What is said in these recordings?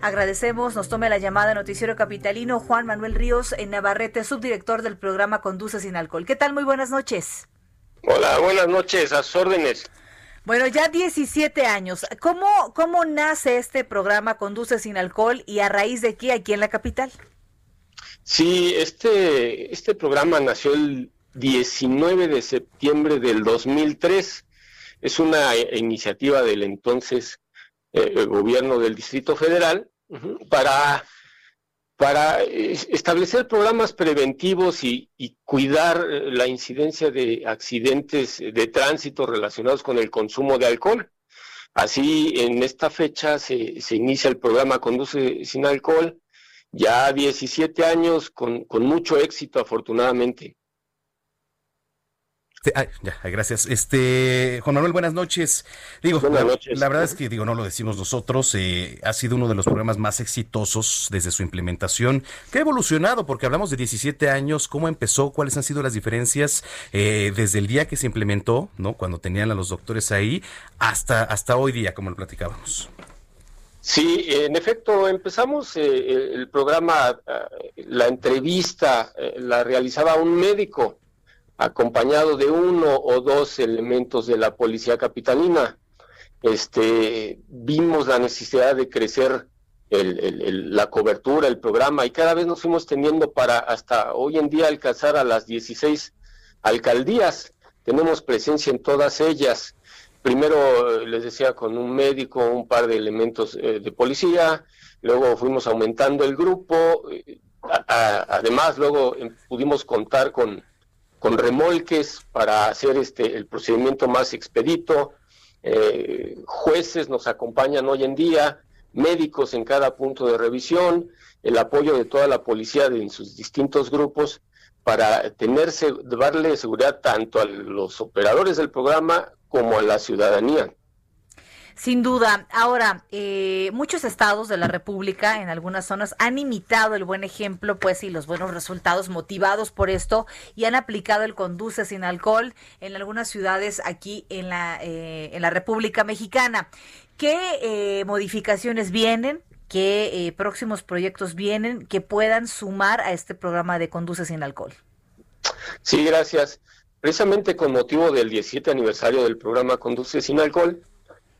Agradecemos, nos tome la llamada Noticiero Capitalino Juan Manuel Ríos en Navarrete, subdirector del programa Conduce sin Alcohol. ¿Qué tal? Muy buenas noches. Hola, buenas noches, a sus órdenes. Bueno, ya 17 años. ¿Cómo, ¿Cómo nace este programa Conduce sin Alcohol y a raíz de qué aquí en la capital? Sí, este, este programa nació el 19 de septiembre del 2003. Es una iniciativa del entonces eh, gobierno del Distrito Federal para, para establecer programas preventivos y, cuidar eh, la incidencia de accidentes de tránsito relacionados con el consumo de alcohol. Así, en esta fecha se, se inicia el programa Conduce sin Alcohol, ya 17 años con, con mucho éxito, afortunadamente. Este, ya, gracias. Este, Juan Manuel, buenas noches. Digo, buenas la, noches. la, verdad es que digo, no lo decimos nosotros, eh, ha sido uno de los programas más exitosos desde su implementación, que ha evolucionado, porque hablamos de 17 años, cómo empezó, cuáles han sido las diferencias eh, desde el día que se implementó, ¿no? Cuando tenían a los doctores ahí, hasta, hasta hoy día, como lo platicábamos. Sí, en efecto, empezamos eh, el programa, la entrevista la realizaba un médico acompañado de uno o dos elementos de la policía capitalina. Este, vimos la necesidad de crecer el, la cobertura, el programa, y cada vez nos fuimos teniendo para hasta hoy en día alcanzar a las 16 alcaldías. Tenemos presencia en todas ellas. Primero, les decía, con un médico, un par de elementos eh, de policía, luego fuimos aumentando el grupo, eh, a, además luego eh, pudimos contar con con remolques para hacer este el procedimiento más expedito. Eh, jueces nos acompañan hoy en día, médicos en cada punto de revisión, el apoyo de toda la policía de, en sus distintos grupos para tenerse, darle seguridad tanto a los operadores del programa como a la ciudadanía. Sin duda. Ahora, eh, muchos estados de la República, en algunas zonas, han imitado el buen ejemplo, pues, y los buenos resultados motivados por esto, y han aplicado el conduce sin alcohol en algunas ciudades aquí en la, eh, en la República Mexicana. ¿Qué eh, modificaciones vienen? ¿Qué próximos proyectos vienen que puedan sumar a este programa de conduce sin alcohol? Sí, gracias. Precisamente con motivo del 17 aniversario del programa Conduce sin alcohol,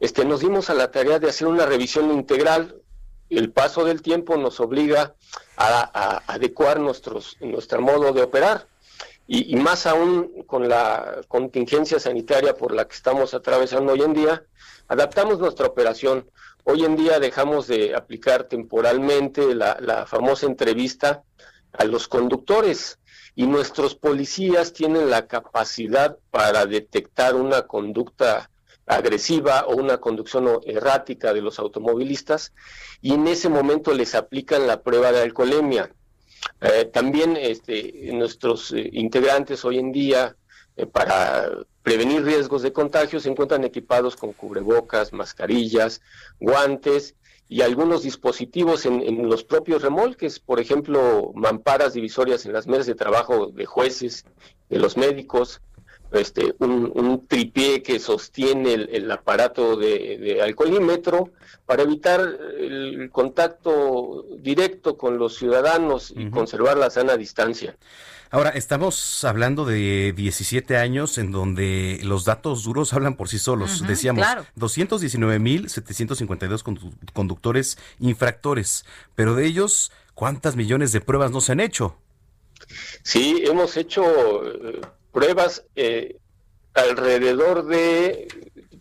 este, nos dimos a la tarea de hacer una revisión integral. El paso del tiempo nos obliga a, adecuar nuestros, nuestro modo de operar. Y, y, más aún con la contingencia sanitaria por la que estamos atravesando hoy en día, adaptamos nuestra operación. Hoy en día dejamos de aplicar temporalmente la, la famosa entrevista a los conductores y nuestros policías tienen la capacidad para detectar una conducta agresiva o una conducción errática de los automovilistas y en ese momento les aplican la prueba de alcoholemia. Eh, también este, nuestros eh, integrantes hoy en día eh, para prevenir riesgos de contagio se encuentran equipados con cubrebocas, mascarillas, guantes y algunos dispositivos en, en, los propios remolques, por ejemplo, mamparas divisorias en las mesas de trabajo de jueces, de los médicos, este, un, un, tripié que sostiene el, el aparato de, de, alcoholímetro para evitar el contacto directo con los ciudadanos y uh -huh. conservar la sana distancia. Ahora, estamos hablando de 17 años en donde los datos duros hablan por sí solos. Uh -huh, Decíamos, claro. 219.752 conductores infractores, pero de ellos, ¿cuántas millones de pruebas no se han hecho? Sí, hemos hecho eh, pruebas eh, alrededor de,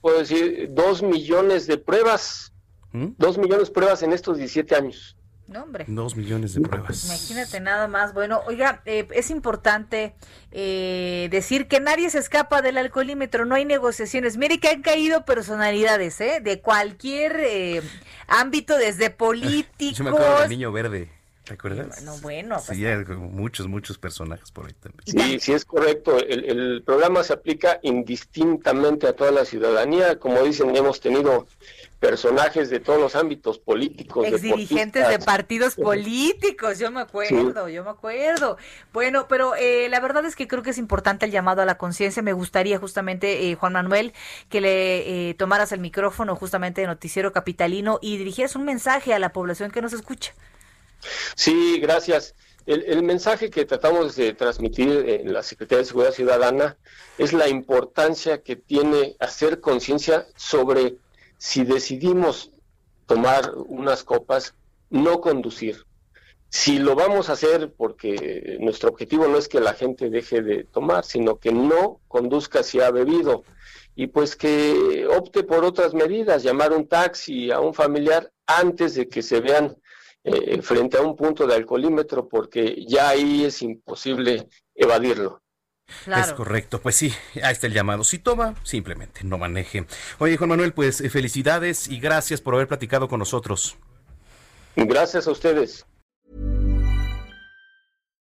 puedo decir, dos millones de pruebas, ¿Mm? dos millones de pruebas en estos 17 años. No, hombre. Dos millones de pruebas. Imagínate nada más. Bueno, oiga, eh, es importante eh, decir que nadie se escapa del alcoholímetro, no hay negociaciones. Mire que han caído personalidades, ¿eh? De cualquier eh, ámbito, desde políticos. Yo me acuerdo del niño verde. ¿Te acuerdas? Bueno, bueno. Sí, pues, hay muchos, muchos personajes por ahí también. Sí, sí es correcto. El, el programa se aplica indistintamente a toda la ciudadanía. Como dicen, hemos tenido personajes de todos los ámbitos políticos. Ex dirigentes de partidos políticos, yo me acuerdo, yo me acuerdo. Bueno, pero eh, la verdad es que creo que es importante el llamado a la conciencia. Me gustaría justamente, eh, Juan Manuel, que le eh, tomaras el micrófono justamente de Noticiero Capitalino y dirigieras un mensaje a la población que nos escucha. Sí, gracias. El, el, mensaje que tratamos de transmitir en la Secretaría de Seguridad Ciudadana es la importancia que tiene hacer conciencia sobre si decidimos tomar unas copas, no conducir. Si lo vamos a hacer porque nuestro objetivo no es que la gente deje de tomar, sino que no conduzca si ha bebido y pues que opte por otras medidas, llamar un taxi a un familiar antes de que se vean eh, frente a un punto de alcoholímetro porque ya ahí es imposible evadirlo. Claro. Es correcto, pues sí, ahí está el llamado. Si toma, simplemente no maneje. Oye, Juan Manuel, pues eh, felicidades y gracias por haber platicado con nosotros. Gracias a ustedes.